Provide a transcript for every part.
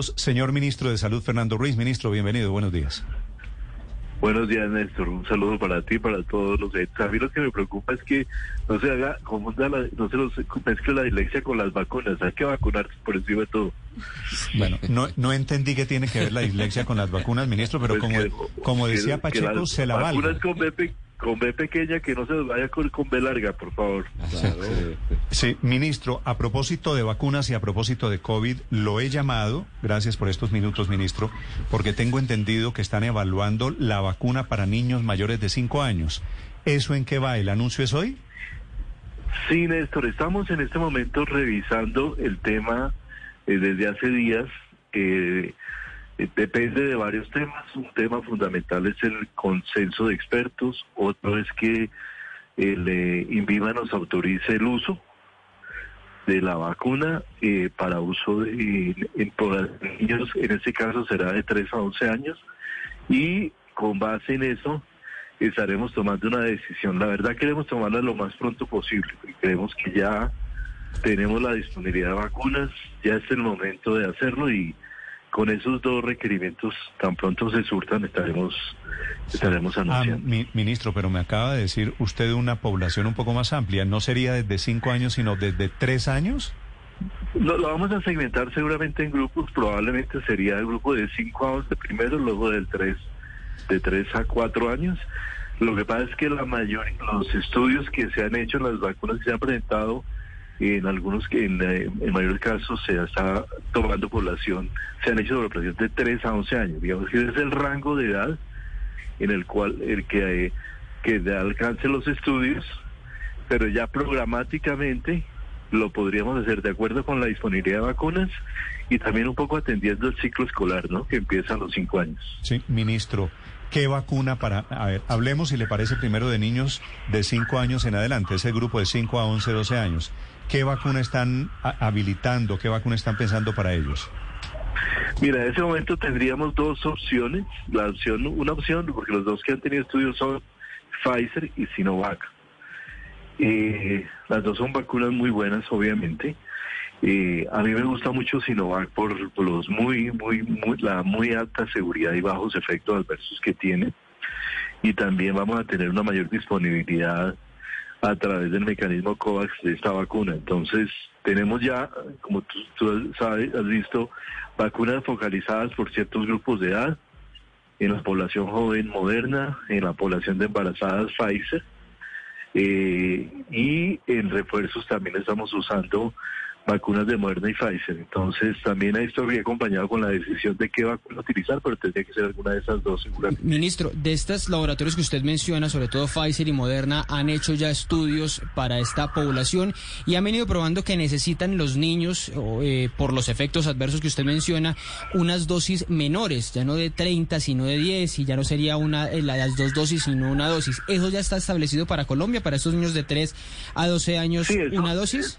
Señor Ministro de Salud, Fernando Ruiz. Ministro, bienvenido, buenos días. Buenos días, Néstor. Un saludo para ti, para todos los A mí lo que me preocupa es que no se haga, confunda la, no se los mezcle la dislexia con las vacunas. Hay que vacunarse por encima de todo. Bueno, no, no entendí que tiene que ver la dislexia con las vacunas, ministro, pero pues como, como decía Pacheco, se la vale. Vacunas con con B pequeña que no se vaya con, con B larga, por favor. Sí. ministro, a propósito de vacunas y a propósito de COVID, lo he llamado, gracias por estos minutos, ministro, porque tengo entendido que están evaluando la vacuna para niños mayores de 5 años. ¿Eso en qué va? ¿El anuncio es hoy? Sí, Néstor, estamos en este momento revisando el tema eh, desde hace días. Eh, depende de varios temas. Un tema fundamental es el consenso de expertos, otro es que el eh, nos autorice el uso de la vacuna eh, para uso de, en, niños, en este caso será de 3 a 11 años, y con base en eso estaremos tomando una decisión. La verdad queremos tomarla lo más pronto posible, creemos que ya tenemos la disponibilidad de vacunas, ya es el momento de hacerlo y con esos dos requerimientos tan pronto se surtan estaremos estaremos ah, anunciando. ministro, pero me acaba de decir usted una población un poco más amplia, ¿no sería desde cinco años sino desde tres años? Lo, lo, vamos a segmentar seguramente en grupos, probablemente sería el grupo de cinco años de primero, luego del tres de tres a cuatro años. Lo que pasa es que la mayor los estudios que se han hecho, las vacunas que se han presentado en algunos que en, eh, en mayores casos se está tomando población, se han hecho población de 3 a 11 años. Digamos que es el rango de edad en el cual el que, eh, que alcance los estudios, pero ya programáticamente lo podríamos hacer de acuerdo con la disponibilidad de vacunas y también un poco atendiendo el ciclo escolar, ¿no? Que empieza a los cinco años. Sí, ministro. ¿Qué vacuna para.? A ver, hablemos, si le parece, primero de niños de 5 años en adelante, ese grupo de 5 a 11, 12 años. ¿Qué vacuna están habilitando? ¿Qué vacuna están pensando para ellos? Mira, en ese momento tendríamos dos opciones. La opción, una opción, porque los dos que han tenido estudios son Pfizer y Sinovac. Eh, las dos son vacunas muy buenas, obviamente. Eh, a mí me gusta mucho Sinovac por, los muy, muy, muy, la muy alta seguridad y bajos efectos adversos que tiene. Y también vamos a tener una mayor disponibilidad a través del mecanismo COVAX de esta vacuna. Entonces, tenemos ya, como tú, sabes, has visto, vacunas focalizadas por ciertos grupos de edad, en la población joven moderna, en la población de embarazadas Pfizer, eh, y en refuerzos también estamos usando vacunas de Moderna y Pfizer. Entonces, también esto habría acompañado con la decisión de qué vacuna utilizar, pero tendría que ser alguna de esas dos seguramente. Ministro, de estos laboratorios que usted menciona, sobre todo Pfizer y Moderna, han hecho ya estudios para esta población y han venido probando que necesitan los niños, eh, por los efectos adversos que usted menciona, unas dosis menores, ya no de 30, sino de 10, y ya no sería una eh, las dos dosis, sino una dosis. ¿Eso ya está establecido para Colombia, para estos niños de 3 a 12 años, una dosis?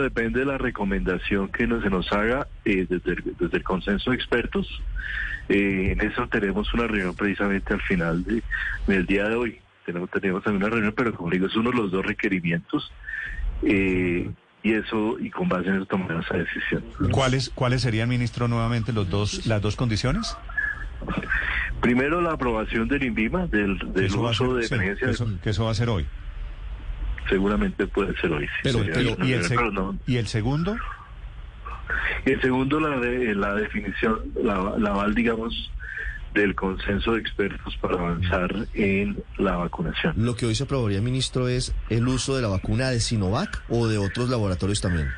Depende de la recomendación que se nos haga eh, desde, el, desde, el, consenso de expertos. Eh, en eso tenemos una reunión precisamente al final del día de hoy. Tenemos, tenemos también una reunión, pero como digo, es uno de los dos requerimientos. Eh, y eso, y con base en eso tomamos esa decisión. ¿Cuáles, ¿Cuáles serían, ministro, nuevamente los dos, las dos condiciones? Primero, la aprobación del INVIMA, del, del uso de emergencia. que eso va a ser hoy seguramente puede ser hoy. Pero, ¿y, el ¿y, el segundo? el segundo, la, de, la definición, la, la val, digamos, del consenso de expertos para avanzar en la vacunación. Lo que hoy se aprobaría, ministro, es el uso de la vacuna de Sinovac o de otros laboratorios también.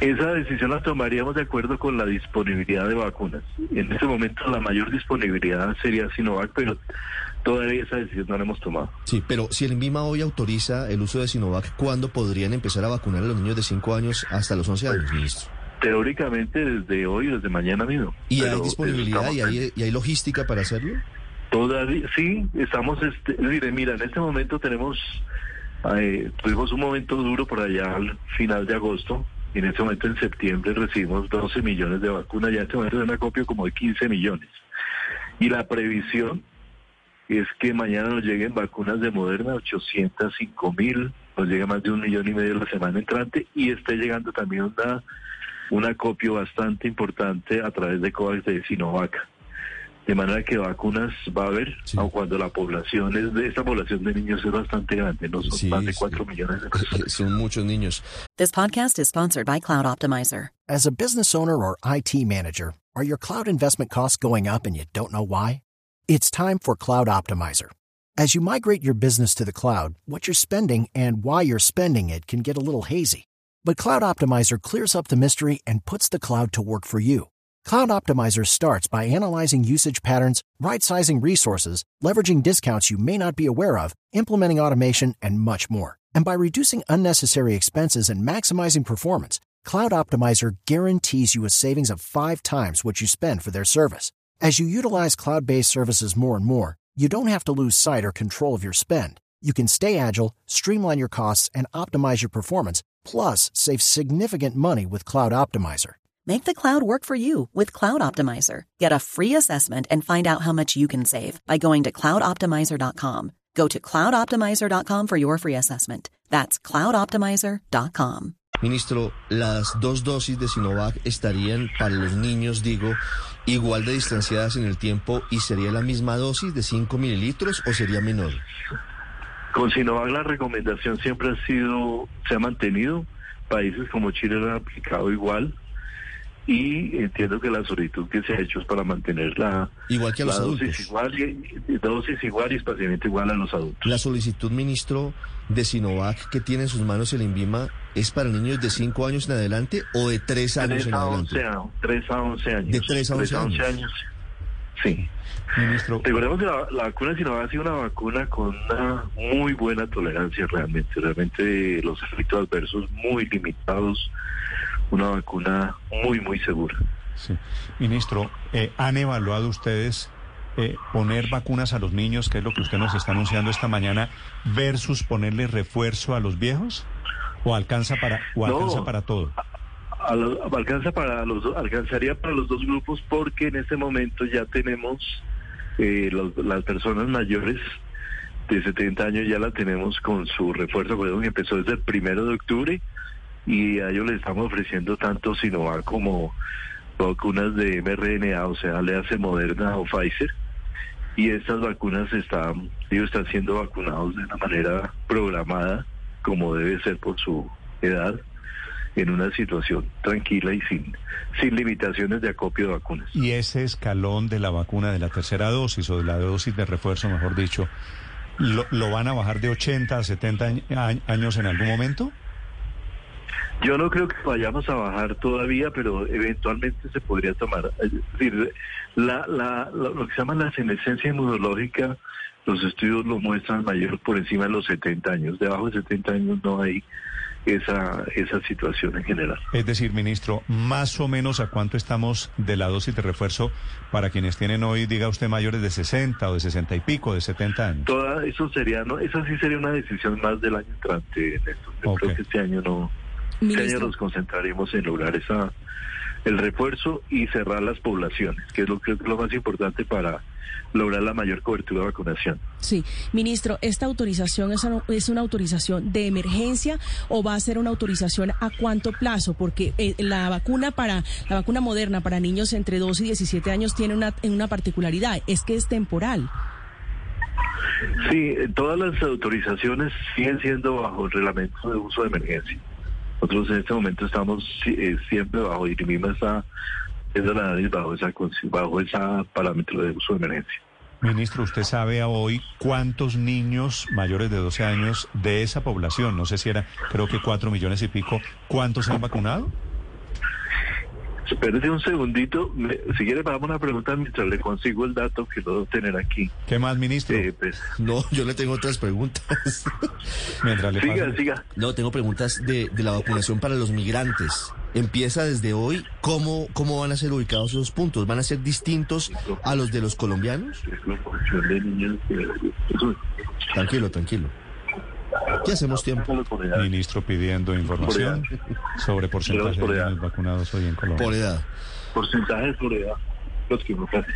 Esa decisión la tomaríamos de acuerdo con la disponibilidad de vacunas. En este momento la mayor disponibilidad sería Sinovac, pero todavía esa decisión no la hemos tomado. Sí, pero si el INVIMA hoy autoriza el uso de Sinovac, ¿cuándo podrían empezar a vacunar a los niños de 5 años hasta los 11 años, ministro? Teóricamente desde hoy, desde mañana mismo. ¿Y hay disponibilidad y hay, y hay, logística para hacerlo? Todavía, sí, estamos, este, mire, mira, en este momento tenemos, eh, tuvimos un momento duro por allá al final de agosto, y en este momento en septiembre recibimos 12 millones de vacunas, ya en este momento es una copia como de 15 millones. Y la previsión es que mañana nos lleguen vacunas de Moderna, 805 mil, nos llega más de un millón y medio la semana entrante y está llegando también una un acopio bastante importante a través de COVAX de Sinovac. De manera que vacunas va a haber, Sí. aun cuando la población es de esta población de niños es bastante grande, no son Sí, más de sí. 4 millones de personas. Son muchos niños. This podcast is sponsored by Cloud Optimizer. As a business owner or IT manager, are your cloud investment costs going up and you don't know why? It's time for Cloud Optimizer. As you migrate your business to the cloud, what you're spending and why you're spending it can get a little hazy. But Cloud Optimizer clears up the mystery and puts the cloud to work for you. Cloud Optimizer starts by analyzing usage patterns, right sizing resources, leveraging discounts you may not be aware of, implementing automation, and much more. And by reducing unnecessary expenses and maximizing performance, Cloud Optimizer guarantees you a savings of five times what you spend for their service. As you utilize cloud based services more and more, you don't have to lose sight or control of your spend. You can stay agile, streamline your costs, and optimize your performance, plus save significant money with Cloud Optimizer. Make the cloud work for you with Cloud Optimizer. Get a free assessment and find out how much you can save by going to cloudoptimizer.com. Go to cloudoptimizer.com for your free assessment. That's cloudoptimizer.com. Ministro, las dos dosis de Sinovac estarían para los niños, digo, igual de distanciadas en el tiempo y sería la misma dosis de 5 mililitros o sería menor. Con Sinovac la recomendación siempre ha sido, se ha mantenido, países como Chile lo han aplicado igual y entiendo que la solicitud que se ha hecho es para mantener la, Igual que a los adultos. dosis igual, dosis igual y espaciamiento igual a los adultos. La solicitud, ministro, de Sinovac que tiene en sus manos el INVIMA es para niños de 5 años en adelante o de 3 años 3 en a, adelante. 11 a, 3 a 11 años. De 3 a 11 años. Sí. Ministro, Recordemos que la, la vacuna Sinovac ha sido una vacuna con una muy buena tolerancia realmente. Realmente los efectos adversos muy limitados. Una vacuna muy, muy segura. sí. Ministro, eh, ¿han evaluado ustedes eh, poner vacunas a los niños, que es lo que usted nos está anunciando esta mañana, versus ponerle refuerzo a los viejos? ¿O alcanza para, o No. alcanza para todo? A lo- alcanza para los alcanzaría para los dos grupos porque en este momento ya tenemos eh, los- las personas mayores de 70 años ya la tenemos con su refuerzo que empezó desde el primero de octubre y a ellos les estamos ofreciendo tanto Sinovac como vacunas de mRNA, o sea, le hace Moderna o Pfizer. Y estas vacunas están, ellos están siendo vacunados de una manera programada, como debe ser por su edad, en una situación tranquila y sin, sin limitaciones de acopio de vacunas. Y ese escalón de la vacuna de la tercera dosis o de la dosis de refuerzo, mejor dicho, ¿lo, lo van a bajar de 80 a 70 añ- a- años en algún momento? Yo no creo que vayamos a bajar todavía, pero eventualmente se podría tomar. Es decir, la, la, la- lo que se llama la senescencia inmunológica, los estudios lo muestran mayor por encima de los 70 años. Debajo de 70 años no hay esa, esa situación en general. Es decir, ministro, más o menos a cuánto estamos de la dosis de refuerzo para quienes tienen hoy, diga usted, mayores de 60 o de 60 y pico, de 70 años. Toda eso sería, no, esa sí sería una decisión más del año entrante. Néstor. Yo creo que este año no. Este año Ministro, nos concentraremos en lograr esa el refuerzo y cerrar las poblaciones, que es lo que es lo más importante para lograr la mayor cobertura de vacunación. sí, ministro, ¿esta autorización es una, es una autorización de emergencia o va a ser una autorización a cuánto plazo? Porque eh, la vacuna para la vacuna moderna para niños entre 2 y 17 años tiene una, una particularidad, es que es temporal. Sí, eh, todas las autorizaciones siguen siendo bajo el reglamento de uso de emergencia. Nosotros en este momento estamos eh, siempre bajo, y misma viendo la bajo esa, bajo esa parámetro de uso de emergencia. Ministro, ¿usted sabe hoy cuántos niños mayores de 12 años de esa población, no sé si era, creo que 4 millones y pico, cuántos se han vacunado? Espérese un segundito, me- si quiere hagamos una pregunta mientras le consigo el dato que lo debo tener aquí. ¿Qué más, ministro? Eh, pues, No, yo le tengo otras preguntas. Mientras le siga, paso- siga. No, tengo preguntas de, de la vacunación para los migrantes. Empieza desde hoy. ¿Cómo, ¿Cómo van a ser ubicados esos puntos? ¿Van a ser distintos a los de los colombianos? de niños. eh, Tranquilo, tranquilo. ¿Qué hacemos tiempo? Ministro pidiendo información sobre porcentaje Por de niños vacunados hoy en Colombia. Por edad. Porcentajes por edad. Los que ofrecen.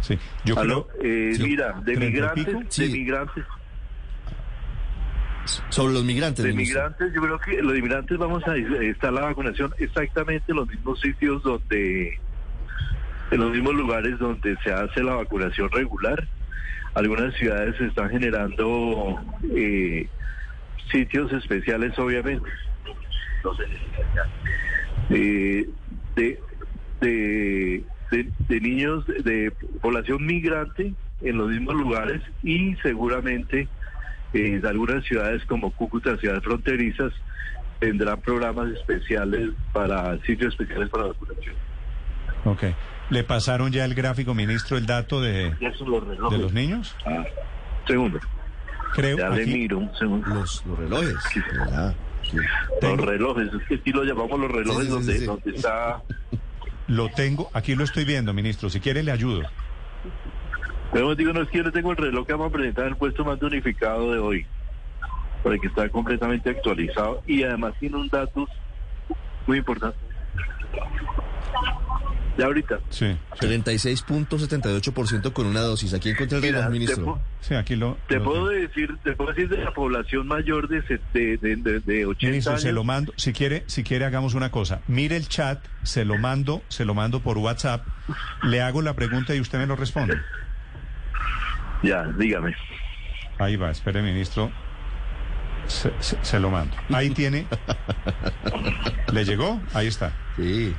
Sí, yo Aló, creo... eh, Sí. mira, de ¿Treinta y migrantes, de migrantes, Sobre los migrantes. De migrantes, yo creo que los inmigrantes vamos a estar la vacunación exactamente en los mismos sitios donde, en los mismos lugares donde se hace la vacunación regular. Algunas ciudades se están generando eh, sitios especiales, obviamente. Eh, de, de, de, de niños de, población migrante en los mismos lugares y seguramente eh, de algunas ciudades como Cúcuta, ciudades fronterizas, tendrán programas especiales para sitios especiales para vacunación. Ok. ¿Le pasaron ya el gráfico, ministro, el dato de, los de los niños? Ah, segundo. Creo Ya le miro un segundo. Los, los relojes. Ah, sí. Tengo- Los relojes, es que aquí lo llamamos los relojes Sí, sí, sí, donde, sí. donde está... Lo tengo, aquí lo estoy viendo, ministro. Si quiere le ayudo. Pero digo, no es que yo le tengo el reloj que vamos a presentar en el puesto más unificado de hoy, para que está completamente actualizado y además tiene un dato muy importante. Ya ahorita. Sí, sí, 36.78% con una dosis. Aquí encontré el reloj, te, ministro. pu- sí, aquí lo... te lo puedo tengo. decir, te puedo decir de la población mayor de, de, de, de, de 80 Ministro, años. se lo mando. Si quiere, si quiere hagamos una cosa. Mire el chat, se lo mando, se lo mando por WhatsApp. Le hago la pregunta y usted me lo responde. Ya, dígame. Ahí va, espere, ministro. Se, se- se lo mando. Ahí tiene. ¿Le llegó? Ahí está. Sí.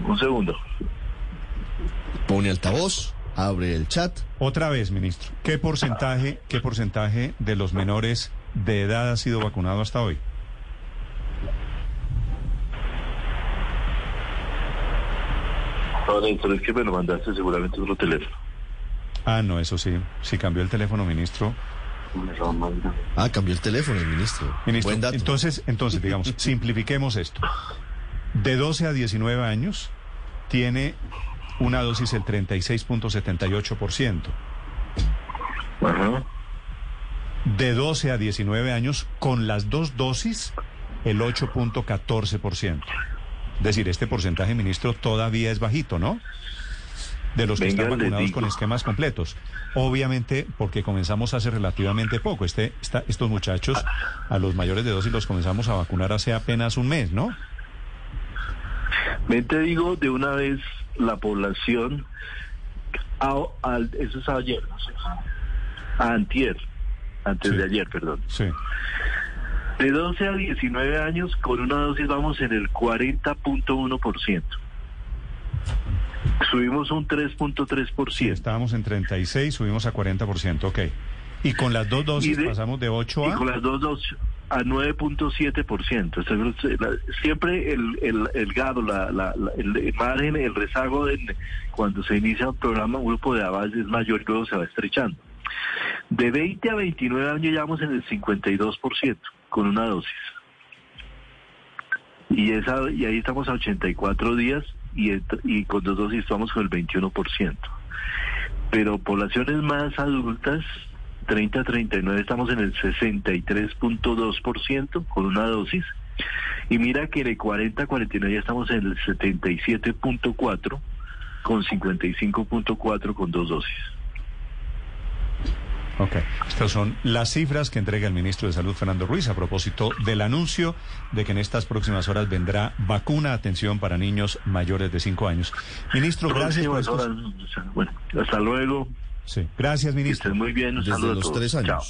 Un segundo. Pone altavoz, abre el chat. Otra vez, ministro. ¿Qué porcentaje, qué porcentaje de los menores de edad ha sido vacunado hasta hoy? No, Néstor, es que me lo mandaste seguramente otro teléfono. Ah, no, eso sí. Si cambió el teléfono, ministro. Me lo manda. Ah, cambió el teléfono el ministro. Ministro, Buen dato. entonces, entonces, digamos, simplifiquemos esto. De 12 a 19 años tiene una dosis el 36.78%. Ajá. De 12 a 19 años, con las dos dosis, el 8.14%. Es decir, este porcentaje, ministro, todavía es bajito, ¿no? De los que Venga, están vacunados con esquemas completos. Obviamente, porque comenzamos hace relativamente poco. Este, esta- estos muchachos, a los mayores de dosis, los comenzamos a vacunar hace apenas un mes, ¿no? Ven, te digo de una vez la población, a- al- eso es ayer, no sé. antier, antes Sí. de ayer, perdón. Sí. De 12 a 19 años, con una dosis vamos en el 40.1%. Subimos un Sí, 3.3%. estábamos en 36, subimos a 40%, ok. Y con las dos dosis Y de- pasamos de 8 Y a... con las dos dosis a 9.7%. O sea, la- Siempre el, el, el gado, la, la- la- el margen, el rezago de, cuando se inicia un programa, un grupo de avance es mayor y luego se va estrechando. De 20 a 29 años ya vamos en el 52% con una dosis. Y, esa, y ahí estamos a 84 días y, y con dos dosis estamos con el 21%. Pero poblaciones más adultas, 30 a 39, estamos en el 63.2% con una dosis. Y mira que de 40 a 49 ya estamos en el 77.4 con 55.4 con dos dosis. Ok. Estas son las cifras que entrega el ministro de Salud, Fernando Ruiz, a propósito del anuncio de que en estas próximas horas vendrá vacuna atención para niños mayores de 5 años. Ministro, gracias por estos... Bueno, hasta luego. Sí. Gracias, Que ministro. estén muy bien. Un Desde saludo a los todos. tres años. Chao.